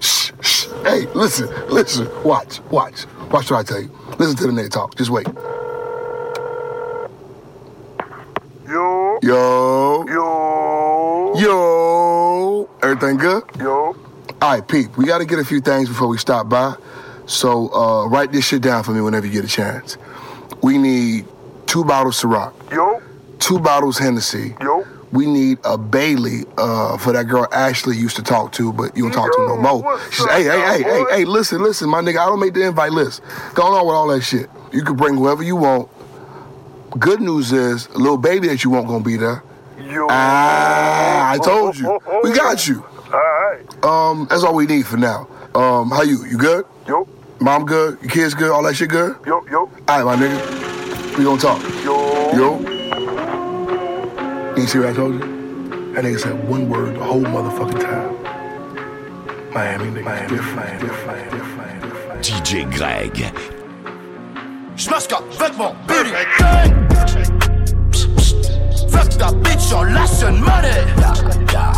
shh, shh. Hey, listen, listen. Watch, watch. Watch what I tell you. Listen to the nigga talk. Just wait. Yo, Yo. yo, Yo. Everything good? yo. All right, Pete, we got to get a few things before we stop by. So uh, write this shit down for me whenever you get a chance. We need two bottles Ciroc, Yo, two bottles Hennessy. yo. We need a Bailey uh, for that girl Ashley used to talk to, but you don't talk to no more. She said, hey, hey, hey, hey, hey, listen, listen, my nigga, I don't make the invite list. Going on with all that shit. You can bring whoever you want. Good news is, a little baby that you want gonna be there. Yo. Ah, I told you. We got you. Alright. Um, that's all we need for now. Um, how you? You good? Yo, Mom good? Your kids good? All that shit good? yo, yo, All right, my nigga. We gonna talk. yo. Yo. You see what I told you? That nigga said one word the whole motherfucking time. Miami nigga. Miami, different, different, different, different. DJ Greg. Schmaska, vêtements, Billy Fuck ta bitch en lâche money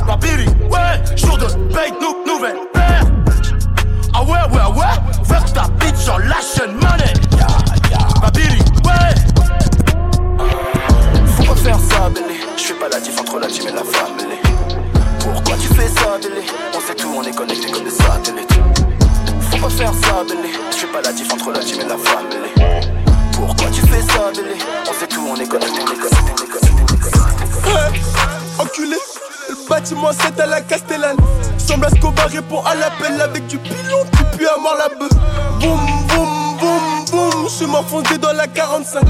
Ma Billy, ouais, jour de paye, nou, nouvelle paire 45.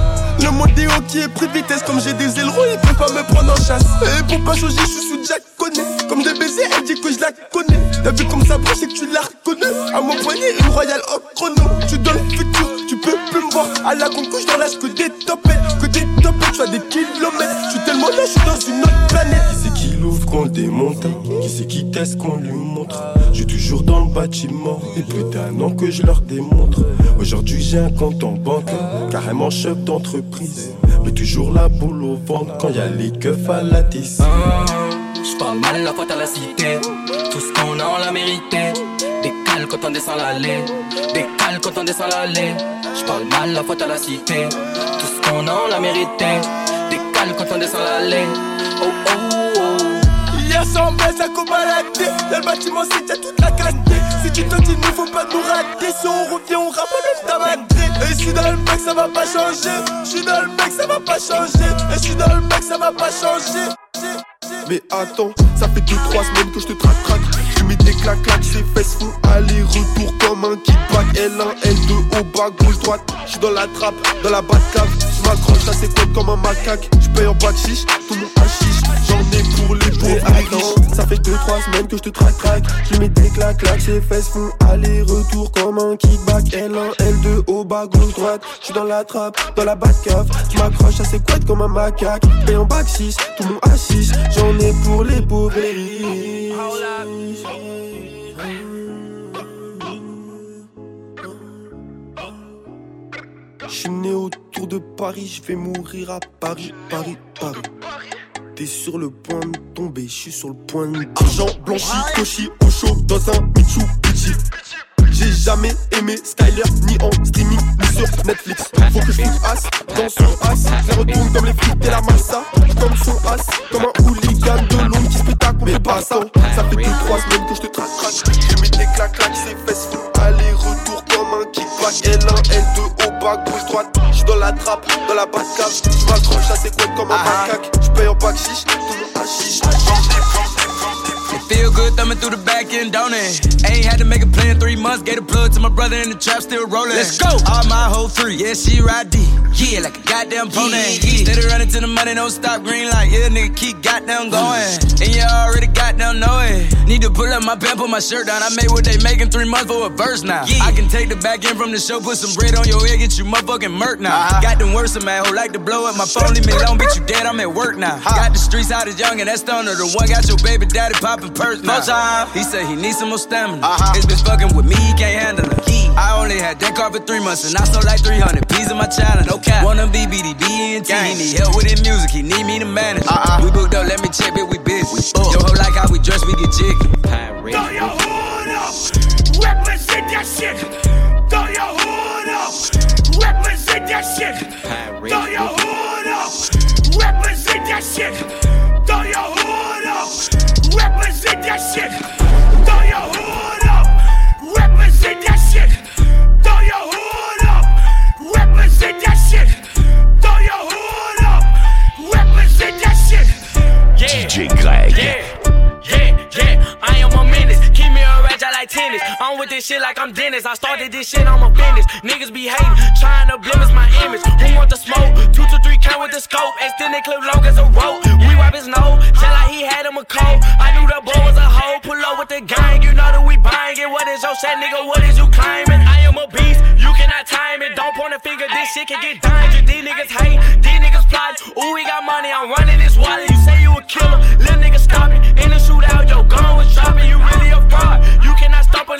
Le modéo qui est pris vitesse, comme j'ai des ailerons, il peut pas me prendre en chasse. Et pour pas changer, je suis sous Jack Conné. Comme des baisers, elle dit que je la connais. T'as vu comme ça brûle, c'est que tu la reconnais. À mon poignet, une royale au chrono. Tu dans le futur, tu peux plus me voir. À la concouche dans l'âge que des topettes. Que des topettes, tu as des kilomètres. Je suis tellement là, je suis dans une autre planète. Qui c'est qui l'ouvre qu'on démonte Qui c'est qui teste qu'on lui montre? Suis toujours dans le bâtiment. Et plus d'un an que je leur démontre. Aujourd'hui, j'ai un compte en banque. Carrément chef d'entreprise. Mais toujours la boule au ventre quand y a les keufs à la tisse. J'parle mal la faute à la cité. Tout ce qu'on a, on l'a mérité. Décale quand on descend l'allée. Décale quand on descend l'allée. J'parle mal la faute à la cité. Tout ce qu'on a, on l'a mérité. Décale quand on descend l'allée. Oh oh oh. Hier sans baisse à cobaladé Dans le bâtiment c'est toute la qualité Si tu te dis ne faut pas nous rater Si on revient on rappe même ta madré Et je suis dans le mec ça va pas changer. Je suis dans le mec ça va pas changer. Et je suis dans le mec ça va pas changer. Mais attends, ça fait 2-3 semaines que je te traque traque. Je mets des claques claques, ses fesses font aller-retour comme un kickback L1, L2, au bas, gauche, droite. Je suis dans la trappe, dans la cave Je m'accroche à ses comme un macaque. Je paye en bac chiche, tout mon hachiche J'en ai pour les et Ça fait 2-3 semaines que je te traque traque. Je mets des claques claques, ses fesses font aller-retour comme un kickback. L1, L2, au bas, gauche, droite. Je suis dans la trappe, dans la cave m'accroche à ses couettes comme un macaque. Paye en bac 6, tout mon hachiche J'en ai pour les pauvres et Je suis né autour de Paris, je vais mourir à Paris, Paris, Paris. T'es sur le point de tomber, je suis sur le point de Argent blanchi, cochi, au chaud dans un Mitsubishi. J'ai jamais aimé Skyler, ni en streaming, ni sur Netflix. Faut que je as dans son as. Je retourne comme les frites et la massa. Comme son as, comme un hooligan de Londres qui se mais pas ça. Ça fait 2-3 semaines que je te traque, traque. Je mets des claques, claques, ses fesses font aller-retour comme un kickback. L1, L2, au bas, gauche, droite. J'suis dans la trappe, dans la batte cave. J'm'accroche à ses couettes comme un macaque. J'paye en feel good thumbing through the back end, don't it? Ain't had to make a plan three months. Gave a plug to my brother in the trap, still rolling. Let's go. All my whole three, yeah, she ride D. Yeah, like a goddamn pony. Yeah. Steady running to the money, don't stop green light. Yeah, nigga, keep goddamn going. And you already goddamn know it. Need to pull up my pants, put my shirt down. I made what they making three months for a verse now. Yeah. I can take the back end from the show, put some bread on your head, get you motherfucking murk now. Uh-huh. Got them worse, man, who like to blow up my phone, leave me alone, bitch, you dead, I'm at work now. Got the streets out as young, and that stoner, the one got your baby daddy popping hurts now. Time, he said he needs some more stamina. Uh-huh. been bitch fucking with me, he can't handle it. I only had that car for three months and I sold like 300 P's in my challenge. No cap. Wanna be BDB and T. He need help with his music, he need me to manage. Uh-uh. We booked up, let me check it, we busy. We fuck. Yo, ho, like how we dress, we get jiggy. Throw your hood up, represent that shit. Throw your hood up, represent that shit. Throw your hood up, represent that shit shit! With this shit like I'm Dennis. I started this shit, I'm a business. Niggas be hating, trying to blemish my image. Who want the smoke? Two to three count with the scope. Extended clip long as a rope. We wipe his nose, tell like he had him a cold. I knew the boy was a hoe. Pull up with the gang, you know that we buying it. What is your set, nigga? What is you claiming? I am a beast, you cannot time it. Don't point a finger, this shit can get dangerous. These niggas hate, these niggas plot. Ooh, we got money, I'm running this wallet. You say you a killer,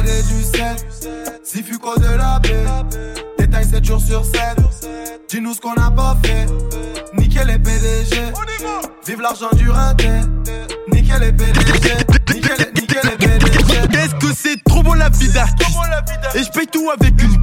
Balader du sel, Zifuco de la baie. Détail 7 jours sur 7. Dis-nous ce qu'on n'a pas fait. Nickel les PDG. Vive l'argent du raté. Nickel les PDG. Que c'est trop bon la vie d'artiste. Et je paye tout avec une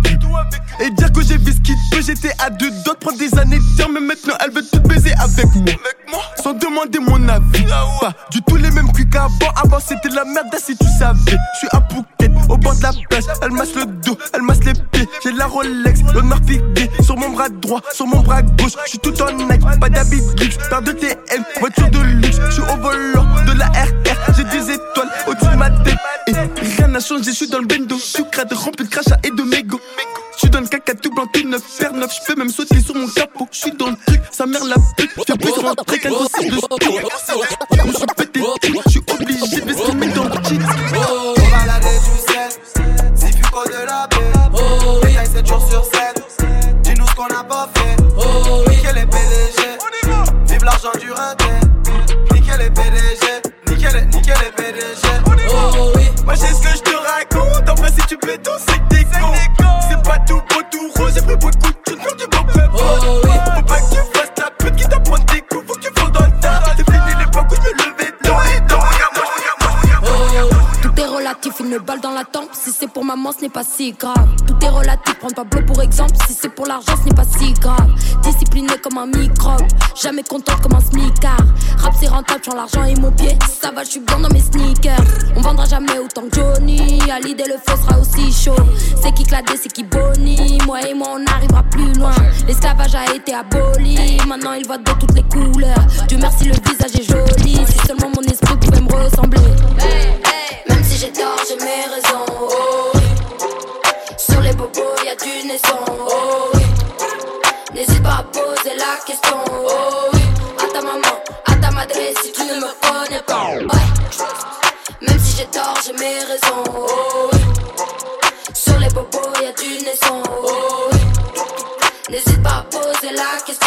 Et dire que j'ai vu ce qu'il peut J'étais à deux doigts de prendre des années de Mais maintenant elle veut tout baiser avec moi. Sans demander mon avis. Pas du tout les mêmes cuits qu'avant. Avant c'était la merde si tu savais. Je suis à Phuket au bord de la plage. Elle masse le dos, elle masse les pieds. J'ai la Rolex, l'honneur figué Sur mon bras droit, sur mon bras gauche. Je suis tout en Nike, pas d'habit luxe Paire de TM, voiture de luxe. Je suis au volant de la RR je suis dans le bendo Sucrade rempli de crachat et de mégots je suis dans le caca tout blanc, tout neuf, paire neuf, je peux même sauter sur mon capot. Je suis dans le truc, sa mère la pute, je fais plus rentrer qu'un concert de sto. Je me suis pété, je suis obligé de vestir dans le cheat. béton, c'est des cons. C'est pas tout beau, tout rose, j'ai pris beaucoup de coups de du bon Oh, une balle dans la tempe. Si c'est pour maman, ce n'est pas si grave. Tout est relatif, prends pas bleu pour exemple. Si c'est pour l'argent, ce n'est pas si grave. Discipliné comme un microbe, jamais contente comme un smicard. Rap c'est rentable, j'en l'argent et mon pied. Ça va, je suis bien dans mes sneakers. On vendra jamais autant que Johnny. À l'idée, le feu sera aussi chaud. C'est qui cladé, c'est qui boni. Moi et moi, on arrivera plus loin. L'esclavage a été aboli. Maintenant, il voit de toutes les couleurs. Dieu merci, le visage est joli. Si seulement mon esprit pouvait me ressembler. Même si j'ai tort, j'ai mes raisons. Oh, oui. Sur les bobos, y a du naisson. Oh, oui. N'hésite pas à poser la question. Oh, oui. À ta maman, à ta madre, si tu ne me connais pas. Ouais. Même si j'ai tort, j'ai mes raisons. Oh, oui. Sur les bobos, y a du naisson. Oh, oui. N'hésite pas à poser la question.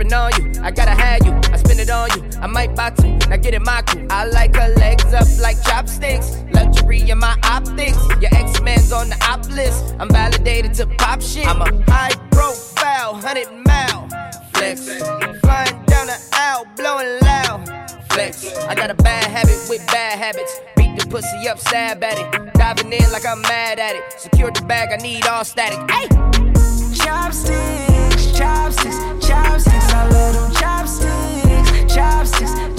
On you, I gotta have you. I spend it on you, I might box you. Now get in my crew. I like her legs up like chopsticks. Luxury in my optics. Your ex man's on the op list. I'm validated to pop shit. I'm a high profile, 100 mile flex. Flying down the aisle, blowing loud flex. I got a bad habit with bad habits. Beat the pussy up, stab at it. Diving in like I'm mad at it. Secure the bag, I need all static. Hey! Chopsticks, chopsticks, chopsticks. I love them chopsticks, chopsticks.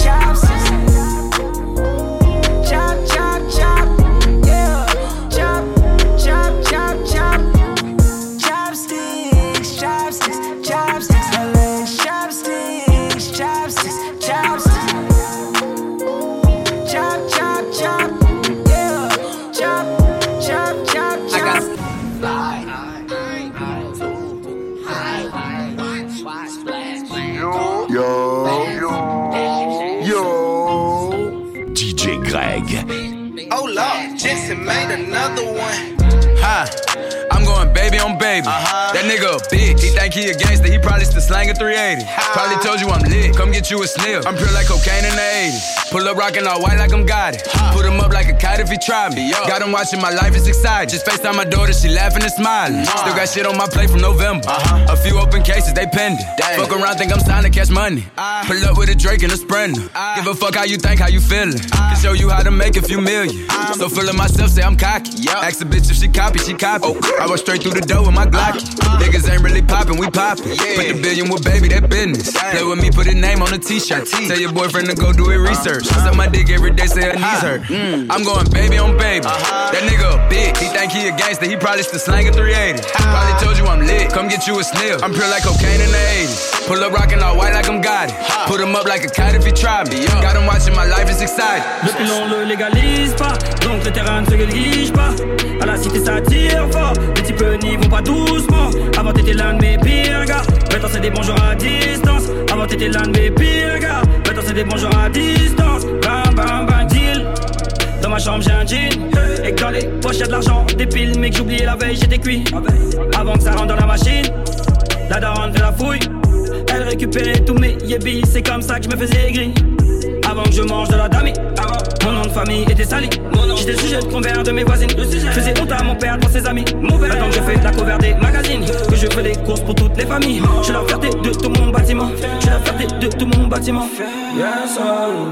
Think he a gangster. He probably still slanging 380. Probably told you I'm lit. Come get you a sniff. I'm pure like cocaine in the 80s. Pull up rockin' all white like I'm got it. Put him up like a kite if he try me. Got him watching my life is exciting. Just FaceTime my daughter, she laughing and smiling. Still got shit on my plate from November. Uh-huh. A few open cases, they pending. Fuck around, think I'm signed to catch money. Ah. Pull up with a Drake and a Sprinter. Ah. Give a fuck how you think, how you feeling. Ah. Can show you how to make a few million. So feeling myself, say I'm cocky. Ask a bitch if she copy, she copy. Oh. I walk straight through the door with my Glocky. Niggas ain't really poppin', we poppin'. Put the billion with baby, that business. Play with me, put a name on a t-shirt. Tell your boyfriend to go do it research. Uh-huh. Suck my dick every day, say her knees hurt. Mm. I'm going baby on baby. Uh-huh. That nigga a bitch. He think he a gangster, he probably still slanging 380. Probably told you I'm lit. Come get you a sniff. I'm pure like cocaine in the 80s. Pull up rockin' all white like I'm got it. Put him up like a kite if he try me. Got him watching my life is exciting. Depuis l'on le légalise pas, donc le terrain ne se néglige pas. À la cité ça tire fort, les types n'y vont pas doucement. Avant t'étais l'un de mes pires gars, maintenant c'est des bonjours à distance. Avant t'étais l'un de mes pires gars, maintenant c'est des bonjours à distance. Bam bam bam deal. Dans ma chambre j'ai un jean Et que dans les poches y'a de l'argent Des piles mais que j'oubliais la veille j'étais cuit Avant que ça rentre dans la machine La daronne fait la fouille Elle récupérait tous mes yébis C'est comme ça que je me faisais gris Avant que je mange de la dami. Mon nom de famille était sali J'étais sujet de convers de mes voisines. Je faisais honte à mon père dans ses amis. Maintenant que je fais la cover des magazines. Que je fais des courses pour toutes les familles. Je suis la fierté de tout mon bâtiment. Je suis la fierté de tout mon bâtiment. Yes, oh.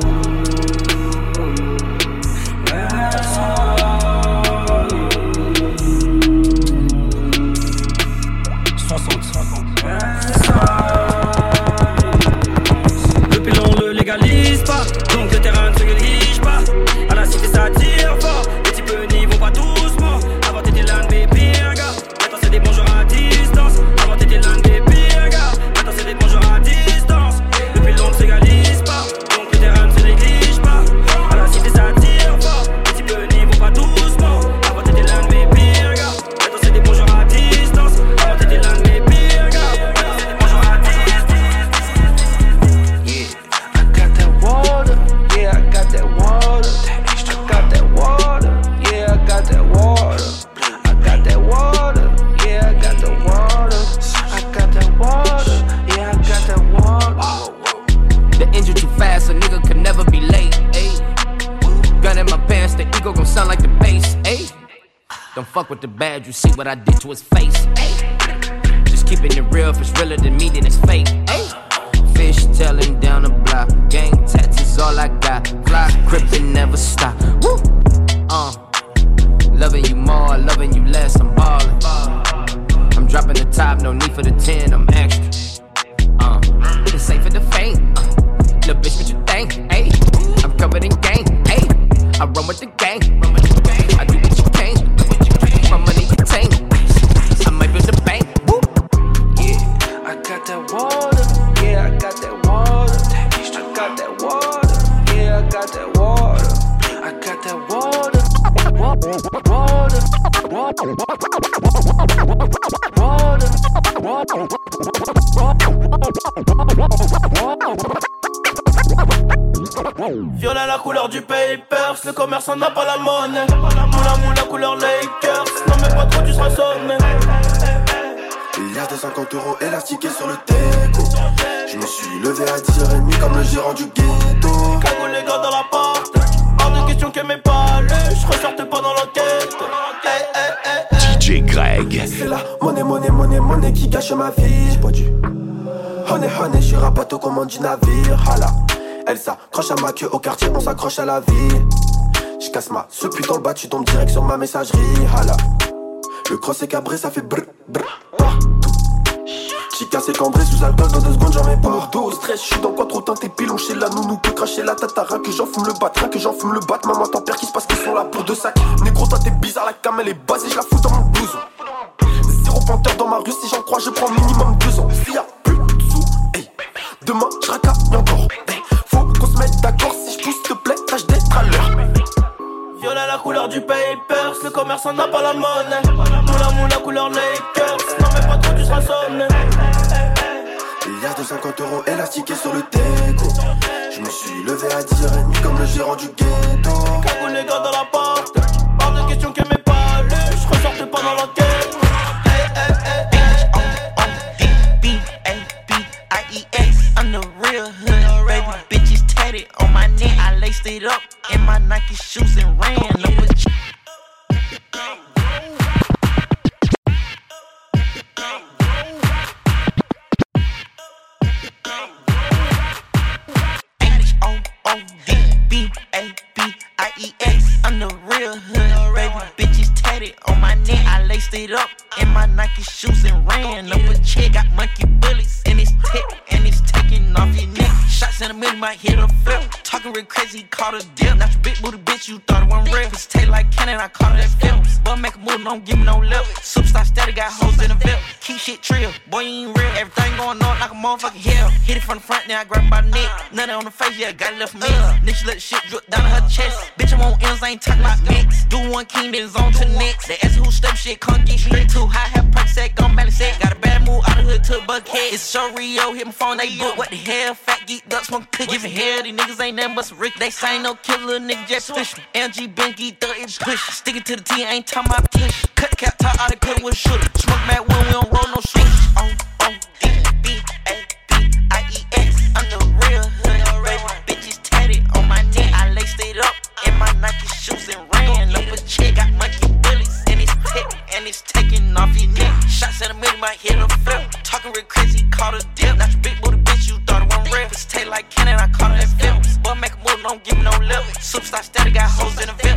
60 fuck with the badge, you see what I did to his face. Just keeping it real, if it's realer than me, then it's fake. Fish tailing down the block, gang tattoos all I got. Fly, crippin' never stop. Woo, uh, loving you more, loving you less, I'm ballin'. I'm dropping the top, no need for the 10, I'm extra. Uh, it's safe for the faint. Uh, little bitch, what you think? Ayy, I'm covered in gang. Ayy, I run with the gang. Le commerçant n'a pas la monnaie. Moula moula couleur Lakers, non mais pas trop tu seras sonné. Milliard de 50 euros élastiqués sur le teco. Je me suis levé à 10h30 comme le gérant du ghetto. Cagou les gars dans la porte. Hors de question que mes pas je ressorte pas dans l'enquête. DJ Greg. C'est la monnaie, monnaie, monnaie, monnaie qui gâche ma vie. J'ai pas dû. Honey, honey, je suis un bateau commande du navire. Hala. Elle s'accroche à ma queue au quartier, on s'accroche à la vie. Je casse ma ce putain le bas, tu tombes direct sur ma messagerie. Hala. Le cross est cabré, ça fait brr brr. J'ai cassé cambré sous alcool dans deux secondes, j'en mets pas. Dos, stress, j'suis dans quoi trop teinté pilon chez la nounou que cracher la tatara, que j'en fume le bat, que j'en fume le bat. Maman, t'en perds qui se passe qu'ils sont là pour deux sacs. Négro, toi t'es bizarre, la cam elle est basée, je la fous dans mon blouson. Zéro panthère dans ma rue, si j'en crois, je prends minimum deux ans. S'il y a plus de sous, hey. demain j'racaille encore. Faut qu'on se mette d'accord, si je pousse, s'il te plaît, la couleur du papers, le commerçant n'a pas la monnaie. Moula moula couleur Lakers, non mais pas trop tu seras sonné. Milliard de 50 euros élastiqués sur le teco. Je me suis levé à 10h30 comme le gérant du ghetto. Cagou les gars dans la porte. It up in my Nike shoes and ran up a. I'm the real hood, baby. Bitches tatted on my neck. I laced it up in my Nike shoes and ran up a check. Got monkey bullets in his tech and it's taking off your neck. Shots in a minute might hit a flip. Talking real crazy, caught a dip. Not your big booty bitch, you thought it wasn't real. Pussy taste like cannon, I caught it at film. But make a move, don't give me no lip. Superstar steady, got hoes in the VIP. Keep shit trill, boy, you ain't real. Everything going on like a motherfucking hell. Hit it from the front, now I grab the neck. Nothing on the face, yeah, got it left me. Uh. Then she let the shit drip down to her chest. Bitch, I'm on M's, I ain't talking about mix. Do one king, then it's on to next. They ask who step shit, can't get straight too high. Have perk set, gon' balance set. Got a bad move out of hood to a buckhead. It's show Rio, hit my phone, they book. What the hell, fat geek ducks, smoke cookie. Giving hell, these niggas ain't nothing but some Rick. They say no killer, nigga just push me. LG Benky, thug it push. Sticking to the T, ain't talking about push. Cut cap, top out of cut with shooter. Smoke mad when we don't roll no switch. On, oh, D, B, A, B, I, E, X. I'm the real hood, baby. Bitches tatted on my neck. I laced it up in my Nike shoes and ran up a check. Got monkey and it's taking off your neck. Shots in a minute might hit a flip. Talking real crazy, caught a dip. Not your big booty bitch, you thought it wasn't real. Pussy taste like cannon, I caught it at film. Boy, make a move, don't give me no lip. Superstar steady, got hoes in the VIP.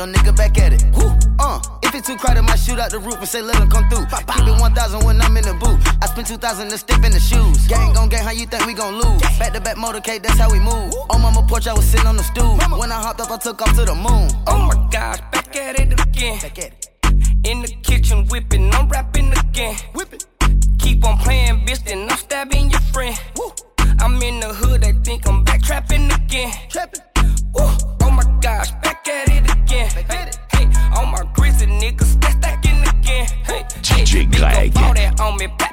Your nigga back at it, Woo. uh, if it's too crowded, might shoot out the roof and say let him come through, keep it 1,000 when I'm in the booth, I spend 2,000 to step in the shoes, gang. Gon' gang, how you think we gon' lose, back to back motorcade, that's how we move, on mama porch, I was sitting on the stool, when I hopped up, I took off to the moon, Oh my gosh, back at it again. back at it. In the kitchen whipping, I'm rapping again. Whipping. Keep on playing, bitch, then on me,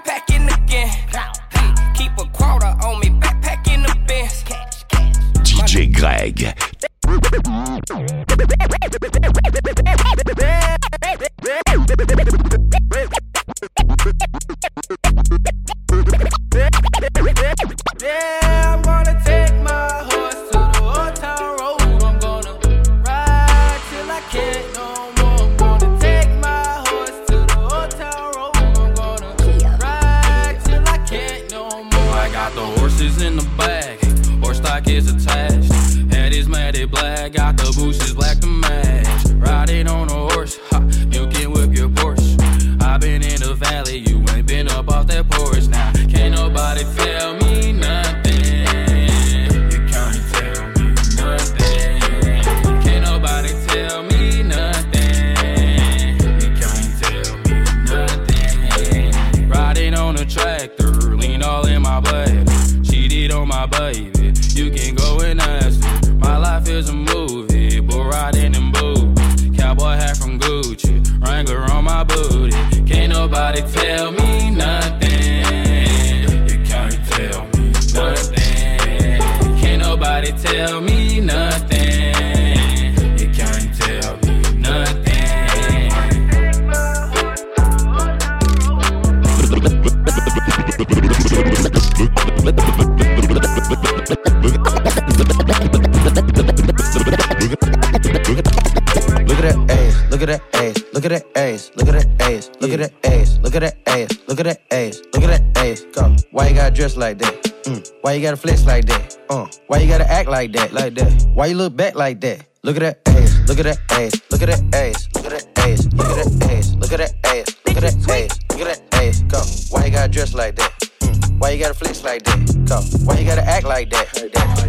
dress like that? Mm. Why you gotta flex like that? Uh. Why you gotta act like that? Like that? Why you look back like that? Look at that ass, look at that ass, look at that ass, look at that ass, look at that ass, look at that ass, look at that ass, look at that ass. Go. Why you gotta dress like that? Mm. Why you gotta flex like that? Go. Why you gotta act like that?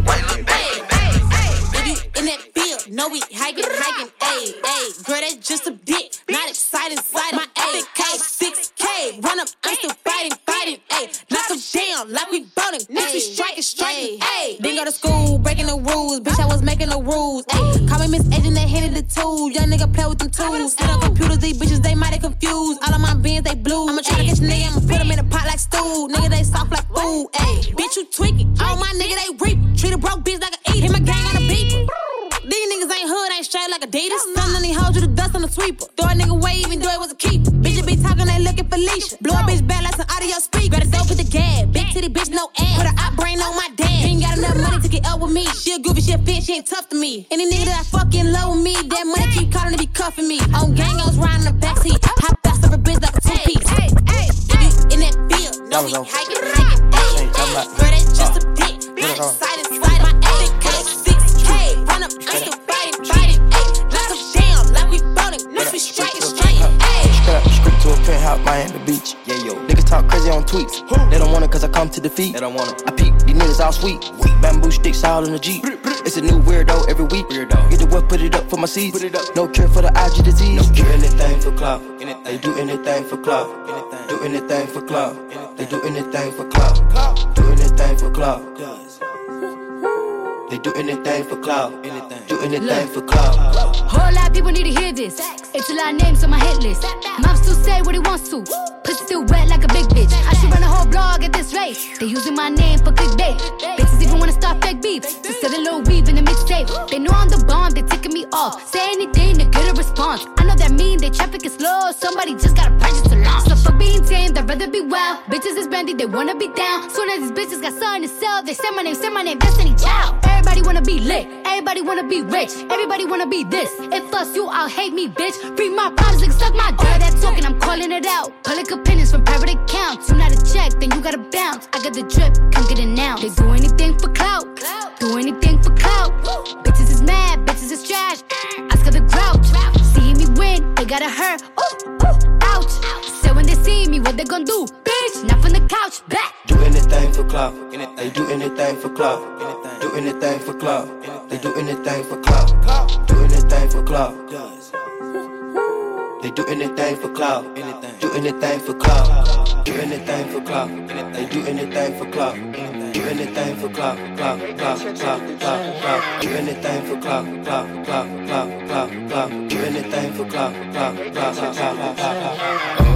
Why you look back? Baby, in that field, no we hiking, hiking, ayy, ayy. Girl, that's just a dick, not exciting, slide my A, K, 6K, run up, I'm still fighting, fighting, ayy. Knock 'em down like we boning, bitch, we striking, striking, ayy. Didn't go to school, breaking the rules, bitch, I was making the rules, ayy. Call me Miss Agent, they handed the tools, young nigga play with them tools. Set up computers, these bitches, they mighty confused. All of my bins, they blue. I'ma try to catch a nigga, I'ma put 'em in a pot like stew. Nigga, they soft like food, ayy. Bitch, you tweaking, all my nigga, they reap. Treat a broke bitch like a Adidas. None of these hoes you the dust on the sweeper. Throw a nigga away, even though it was a keep. Bitches be talking, they looking for Leisha. Blow a bitch back like some audio speak. Better dope with the gab. Big titty bitch, no ass. Put a op brain on my dad. Ain't got enough money to get up with me. She a goofy, she a fit, she ain't tough to me. Any nigga that I fucking love with me, that money keep calling to be cuffing me. On gang, I was riding the backseat. Hop fast over bitch like a two piece. Hey, hey, hey. In that field, no we hiking, hiking, ayy, ayy. Girl, that's just a dick. Not excited, a Miami Beach. Yeah, yo. Niggas talk crazy on tweets. They don't want it cause I come to defeat. They don't want it. I peek, these niggas all sweet. Bamboo sticks all in the Jeep. It's a new weirdo every week. Weirdo. Get the what, put it up for my seeds. No cure for the IG disease. Do anything for clout. They do anything for clout. Do anything for clout. They do anything for clout. Do anything for clout. They do anything for clout. Do anything for clout. Whole lot of people need to hear this. It's a lot of names on my hit list. Mom still say what he wants to. Pussy still wet like a big bitch. I should run a whole blog at this rate. They using my name for clickbait. Bitches even wanna start fake beef. To sell a little weave in the mixtape. They know I'm the bomb, they ticking me off. Say anything to get a response. I know that mean they traffic is slow. Somebody just gotta purchase rather be wild. Bitches is brandy, they wanna be down. Soon as these bitches got something to sell, they say my name, say my name, Destiny Child. Everybody wanna be lit, everybody wanna be rich, everybody wanna be this. If us you, I'll hate me, bitch. Free my problems, nigga, suck my dick. That talking, I'm calling it out. Public opinions from private accounts. You not a check, then you gotta bounce. I got the drip, come get it now. They do anything for clout, do anything for clout. Bitches is mad, bitches is trash. Ask her the grouch. See me win, they gotta hurt. Ooh, ooh, ouch. See me, what they gon' do? Bitch, not from the couch, back. Do anything for clout. They do anything for clout. Do anything for clout. They do anything for clout. Do anything for clout. They do anything for clout. Do anything for clout. Do anything for clout. They do anything for clout. Do anything for clout. Clout, clout, clout, clout, clout. Do anything for clout. Clout, clout, clout, clout, clout. Do anything for clout. Clout, clout, clout, clout, clout.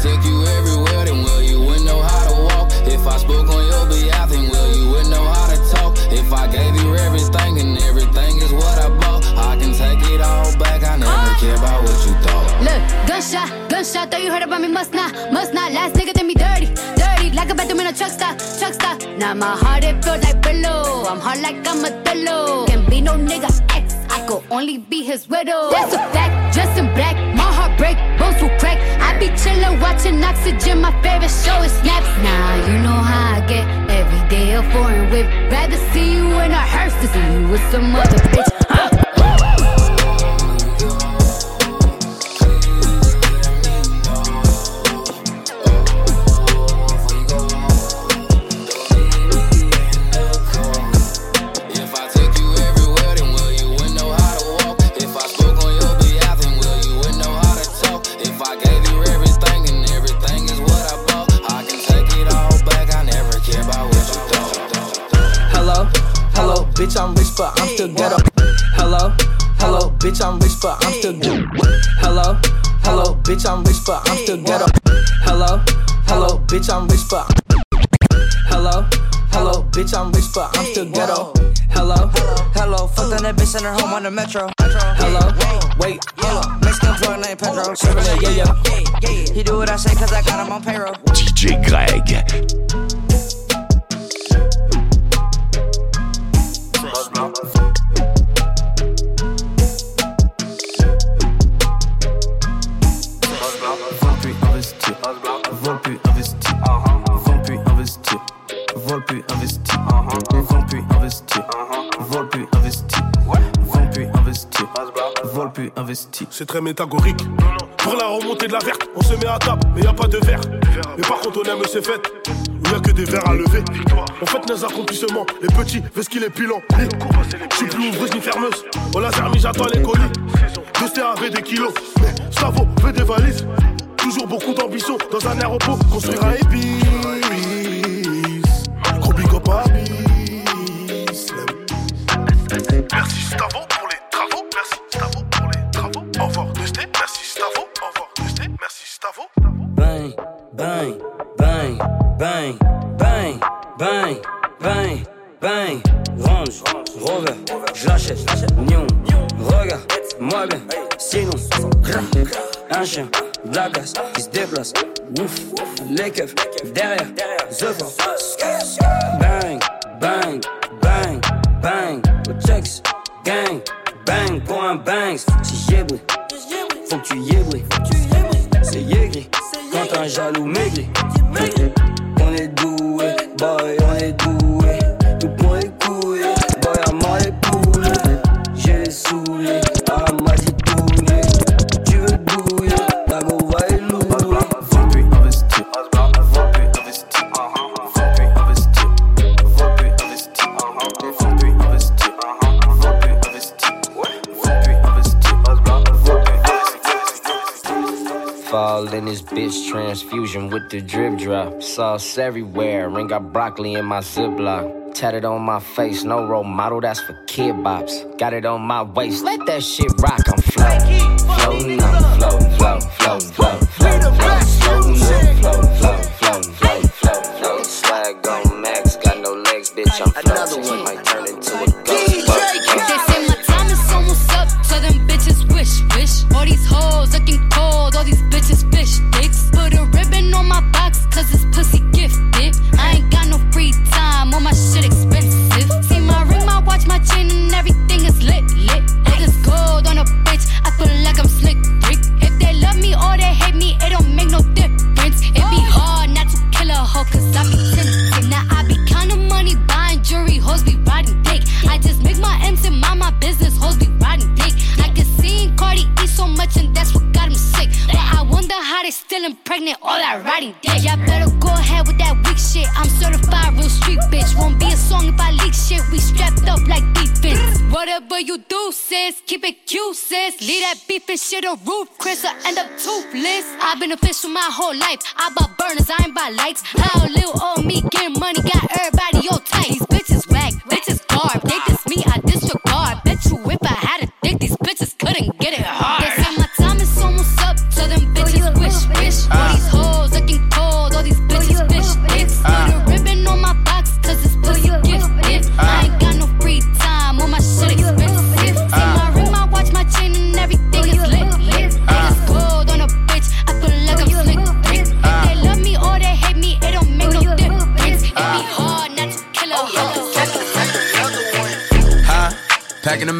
Took you everywhere, then well, you wouldn't know how to walk. If I spoke on your behalf, then well, you wouldn't know how to talk. If I gave you everything, and everything is what I bought, I can take it all back. I never care about what you thought. Look, gunshot, gunshot. Thought you heard about me, must not, must not. Last nigga did me dirty, dirty. Like a bathroom in a truck stop, truck stop. Now my heart it feels like pillow. I'm hard like I'm a pillow. Can be no nigga ex. I could only be his widow. That's a fact, dressed in black. My heart break, be chillin', watching oxygen. My favorite show is snaps. Now you know how I get. Every day a foreign whip. Rather see you in a hearse than see you with some other bitch. Still ghetto. Hello, hello, bitch, I'm rich, but I'm still ghetto. Hello, hello, bitch, I'm rich, but I'm still ghetto. Hello, hello, bitch, I'm rich, but Hello, hello, bitch, I'm rich, but I'm still ghetto. Hello, hello, fuck that bitch in her home on the metro. Hello, wait, hold up, Mexican plug named Pedro. Yeah, yeah. He do what I say cause I got him on payroll. DJ Greg. C'est très métagorique. Pour la remontée de la verte, on se met à table, mais y a pas de verre. Mais par contre, on aime ces fêtes a que des verres à lever. On fête nos accomplissements, les petits, fais ce qu'il est pilant. Je suis plus ouvreuse ni fermeuse. Au laser, mis j'attends les colis. Deux avait des kilos, mais fait des valises. Toujours beaucoup d'ambition dans un aéroport, construire un épice. Gros big. Merci Stavo pour les travaux. Merci Bang, bang, bang, bang, bang, bang, bang, bang. Range, Rover, je l'achète. Nion, regarde, moi bien. Sinon, un chien, de la casse qui se déplace. Ouf, les keufs derrière, The Force. Bang, bang, bang, bang. Checks, gang, bang pour un bangs. Si j'ai bruit, faut que tu y aies bruit. C'est quand un jaloux maigri. On est doué, boy, transfusion with the drip drop. Sauce everywhere, and got broccoli in my Ziploc. Tatted on my face, no role model, that's for kid bops. Got it on my waist, let that shit rock, I'm floating. Floating, I'm floating, floating, floating, on max, got floating. Another one.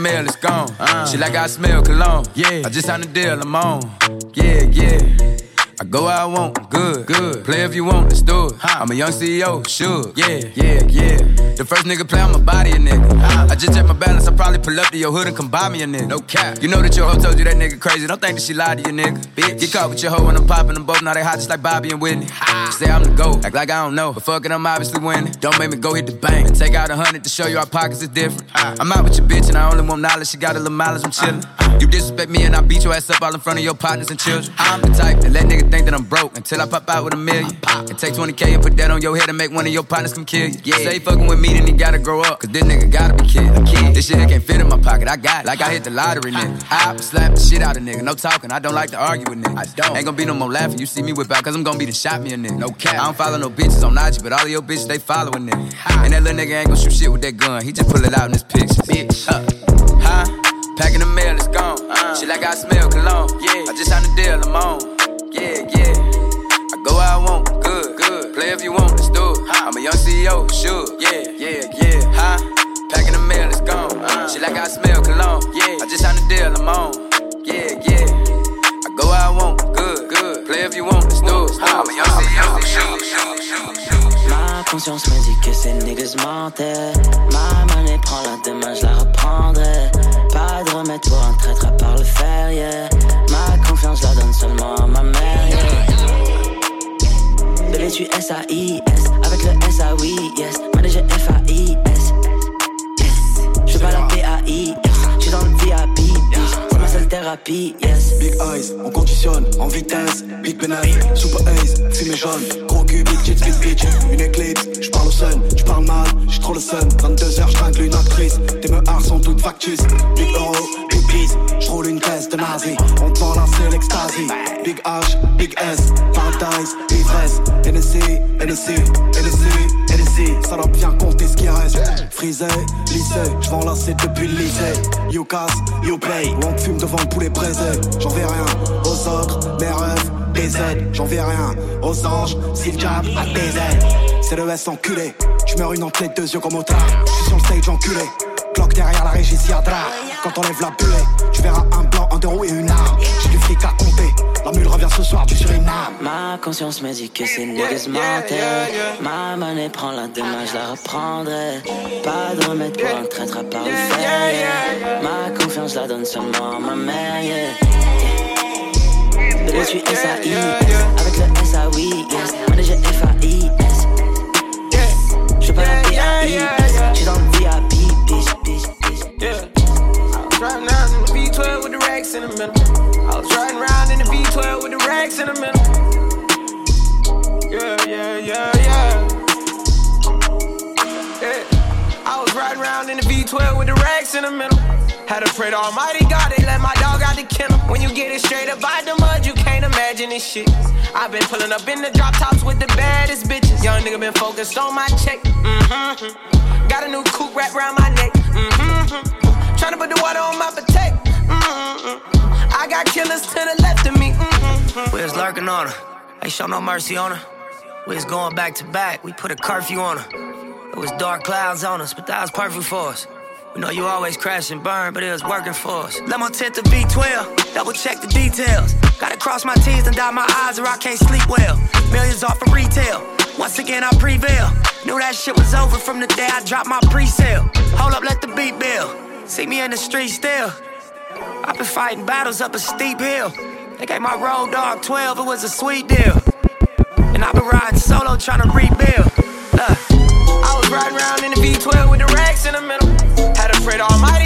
Mail, it's gone. Uh. She like I smell cologne. Yeah. I just signed a deal, I'm on. Yeah, yeah. I go where I want, good, good. Play if you want, let's do it. I'm a young CEO, sure. Yeah, yeah, yeah. The first nigga play on my body, a nigga. I just check my balance, I probably pull up to your hood and come buy me a nigga. No cap. You know that your hoe told you that nigga crazy. Don't think that she lied to you, nigga. Bitch. Get caught with your hoe when I'm popping them both. Now they hot just like Bobby and Whitney. You say I'm the GOAT, act like I don't know. But fuck it, I'm obviously winning. Don't make me go hit the bank and take out a hundred to show you our pockets is different. I'm out with your bitch and I only want knowledge. She got a little mileage, I'm chillin'. You disrespect me and I beat your ass up all in front of your partners and children. I'm the type that let nigga think that I'm broke until I pop out with a million. And take 20k and put that on your head and make one of your partners come kill you. Yeah. Say fucking with me, then he gotta grow up. Cause this nigga gotta be kid. A kid. This shit can't fit in my pocket. I got it. Like I hit the lottery, nigga. I slap the shit out of nigga. No talking. I don't like to argue with niggas. I don't. Ain't gonna be no more laughing. You see me whip out, cause I'm gonna be the shot me a nigga. No cap. I don't follow no bitches on IG, but all of your bitches, they following nigga. And that little nigga ain't gonna shoot shit with that gun. He just pull it out in his pictures. Bitch. Huh? Huh? Packing the mail, it's gone. Uh. Shit like I smell cologne. Yeah. I just signed a deal, I'm on. Yeah, yeah. I'm a young CEO, sure. Yeah, yeah, yeah. Huh? Packing the mail, it's gone. Shit like I smell cologne. Yeah. I just signed a deal, I'm on. Yeah, yeah. I go where I want, good, good. Play if you want, let's do it. I'm a young CEO, sure, sure, sure, sure. Ma conscience me dit que ces niggas mentaient. Ma monnaie prend la demain, je la reprendrai. Pas de remède pour un traître à part le fer, yeah. Ma confiance la donne seulement Bébé, tu S-A-I-S. Avec le S-A-Oui, yes. Manager F-A-I-S. Je pas la P-A-I-S. Thérapie, yes. Big eyes, on conditionne en vitesse. Big penalty, super ace, fumée jaune. Gros cul, tits, big bitch. Une éclipse, j'parle au sun, j'parle mal, j'suis trop le sun. 22h, j'tringle une actrice. Tes meurs sont toutes factus. Big euro, big peace, j'roule une caisse de nazi. On te la c'est l'extasie. Big H, big S, paradise, ivresse. NSC, NSC, NSC, NSC. Salope, viens compter ce qui reste. Frisé, lycée, j'vends l'enlacer depuis le lycée. You casse, you pay. On fume devant le poulet braisé. J'en vais rien aux autres, mes rêves, des. J'en vais rien aux anges, si le diable a. C'est le S enculé. Tu meurs une entrée, deux yeux comme au J'suis sur le stage enculé. Cloque derrière la régie. Quand on lève la buée, tu verras un un roues et une arme. J'ai du fric à compter. La mule revient ce soir du Suriname. Ma conscience me dit que ces niggas mentaient. Ma monnaie prend la demain, je la reprendrai. Pas de remède pour un traître à part yeah. Ma confiance la donne seulement à ma mère, yeah. Bébé, tu S-A-I, avec le S-A-Oui, yes. Manager F-A-I-S. Pas la P-A-I-S. J'suis dans le VIP, bitch, bitch, bitch. V12 with the racks in the middle. I was riding around in the V12 with the racks in the middle. Yeah, yeah, yeah, yeah. Yeah. I was riding around in the V12 with the racks in the middle. Had to pray to Almighty God, they let my dog out the kennel. When you get it straight up out the mud, you can't imagine this shit. I've been pulling up in the drop tops with the baddest bitches. Young nigga been focused on my check. Mm-hmm. Got a new coupe wrapped around my neck. Mm-hmm. Tryna put the water on my potato. Mm-hmm. I got killers to the left of me. Mm-hmm. We was lurking on her. Ain't show no mercy on her. We was going back to back. We put a curfew on her. It was dark clouds on us, but that was perfect for us. We know you always crash and burn, but it was working for us. Let my tent to V12, double check the details. Gotta cross my T's and dot my I's or I can't sleep well. Millions off of retail. Once again, I prevail. Knew that shit was over from the day I dropped my pre-sale. Hold up, let the beat build. See me in the street still. I've been fighting battles up a steep hill. They gave my road dog 12, it was a sweet deal. And I've been riding solo trying to rebuild. Look. I was riding around in the V12 with the racks in the middle. Had to pray to Almighty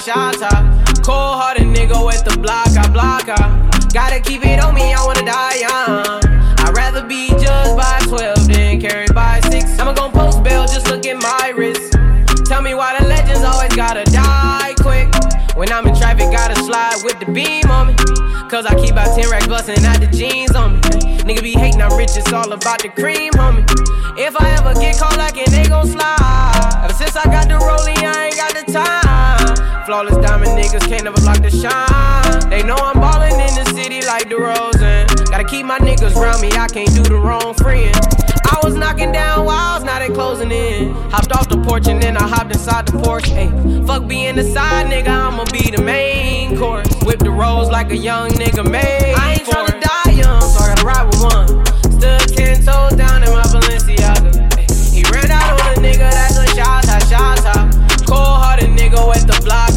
a shot, shot, Cold hearted nigga with the block, I block, I Gotta keep it on me, I wanna die young. I'd rather be judged by 12 than carried by 6. I'ma gon' post bail, just look at my wrist. Tell me why the legends always gotta die quick. When I'm in traffic, gotta slide with the beam on me. Cause I keep out 10 racks bustin' out the jeans on me. Nigga be hating, I'm rich, it's all about the cream, homie. If I ever get caught like it, they gon' slide. Ever since I got the rollie, I ain't got the time. Flawless diamond niggas can't never block the shine. They know I'm ballin' in the city like DeRozan. Gotta keep my niggas round me, I can't do the wrong friend. I was knocking down walls, now they closing in. Hopped off the porch and then I hopped inside the porch. Hey, fuck being the side nigga, I'ma be the main course. Whip the rolls like a young nigga made. I ain't tryna die young, so I gotta ride with one. Stood ten toes down in my Balenciaga. He ran out on a nigga that's a shot, shot, shot. Cold hearted nigga with the block.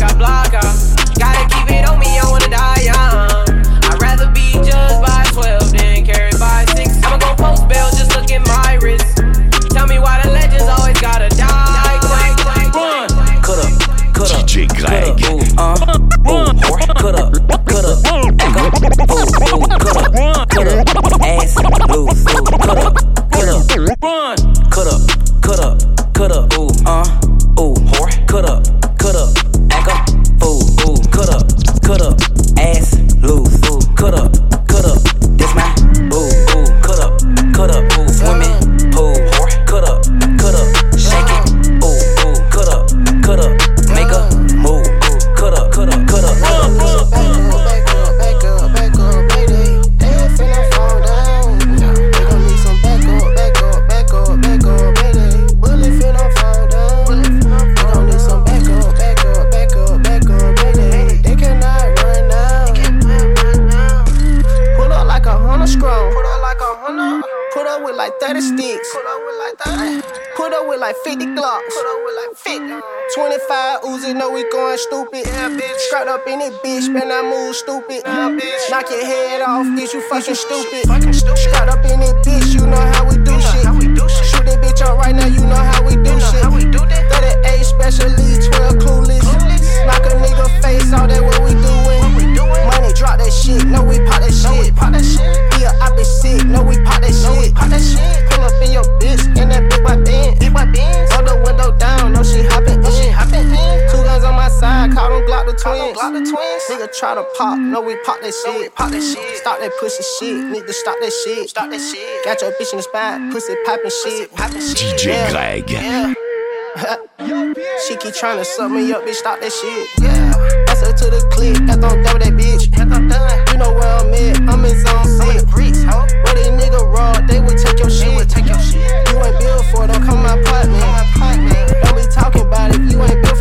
That shit. Pop that shit. Stop that pussy shit, need to stop that shit. Stop that shit. Got your bitch in the spot, pussy popping shit. Popping shit. DJ Greg. Yeah. she keep trying to suck me up, bitch. Stop that shit. Yeah. Pass her to the click, I'm done with that bitch. I'm done, you know where I'm at. I'm in zone six. Bricks, ho. Where these nigga raw, they would take your shit. Take your shit. You ain't built for it, don't come my apartment. Don't be talking about it, you ain't built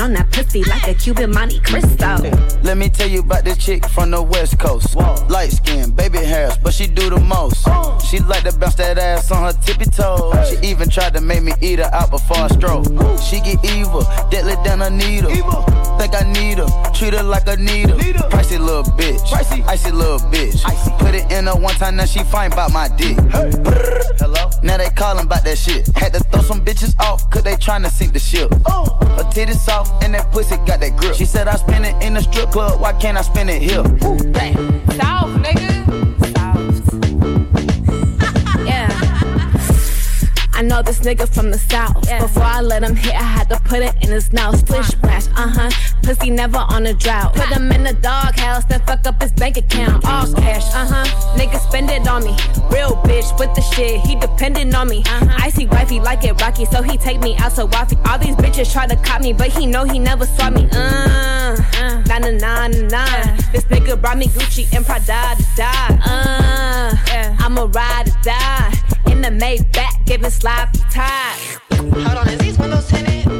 on that pussy like a Cuban Monte Cristo. Mm. Let me tell you about this chick from the west coast. Light skin, baby hairs, but she do the most. Oh. She like to bounce that ass on her tippy toes. She even tried to make me eat her out before I stroke. She get evil, deadly than a needle. Think I need her, treat her like a needle. Pricey little bitch, icy little bitch. Put it in her one time, now she fine about my dick. Hello? Now they callin' about that shit. Had to throw some bitches off, cause they tryna sink the ship. Oh. Her titties soft, and that pussy got that grip. She said I spend it in the strip club, why can't I spend it here? South, nigga. I know this nigga from the south. Before I let him hit, I had to put it in his mouth. Splish splash, uh huh. Pussy never on a drought. Put him in the doghouse, then fuck up his bank account. All cash, uh huh. Nigga spend it on me. Real bitch with the shit, he dependent on me. Icy wifey like it rocky, so he take me out so wifey. All these bitches try to cop me, but he know he never saw me. Uh, nah nah nah nah nah. This nigga brought me Gucci and Prada to die. Uh, I'ma ride or die. In the Maybach, giving sloppy time. Hold on, is these windows tinted?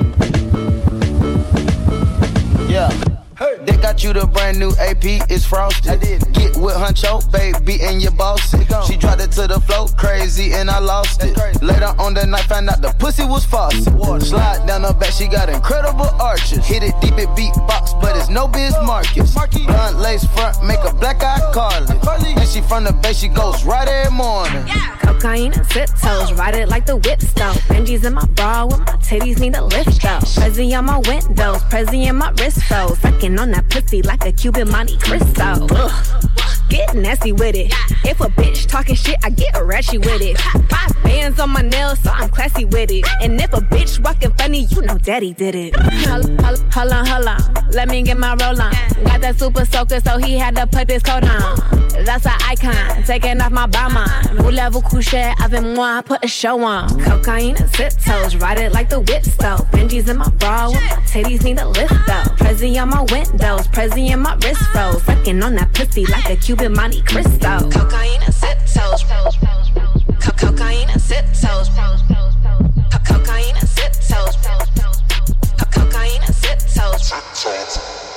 They got you the brand new AP, it's frosted. I did. Get with Huncho, baby, and your boss. She dropped it to the floor, crazy, and I lost it. Later on the night, found out the pussy was faucet. Slide down her back, she got incredible arches. Hit it deep, it beatbox, but it's no Biz Markie. Blunt lace front, make a black eye Carly. And she from the bay, she goes right every morning. Yeah. Cocaine and tiptoes, ride it like the whip stone. Benji's in my bra with my titties need a lift though. Prezi on my windows, Prezi in my wrist froze. Sucking on that pussy like a Cuban Monte Cristo. Ugh. Get nasty with it. If a bitch talking shit, I get ratchet with it. Five bands on my nails, so I'm classy with it. And if a bitch walking funny, you know daddy did it. Hold, hold, hold on, hold on. Let me get my roll on. Got that super soaker, so he had to put this coat on. That's an icon, taking off my bomber. Voulez-vous coucher avec moi? Put a show on. Cocaine and tiptoes, ride it like the whip stove. Benji's in my bra, my titties need a lift though. Prezi on my windows, Prezi in my wrist froze. Sucking on that pussy like a Cuban sipping Monte Cristo. Cocaine and sit toes. Cocaine and sit toes. Cocaine and sit toes. Cocaine and sit toes.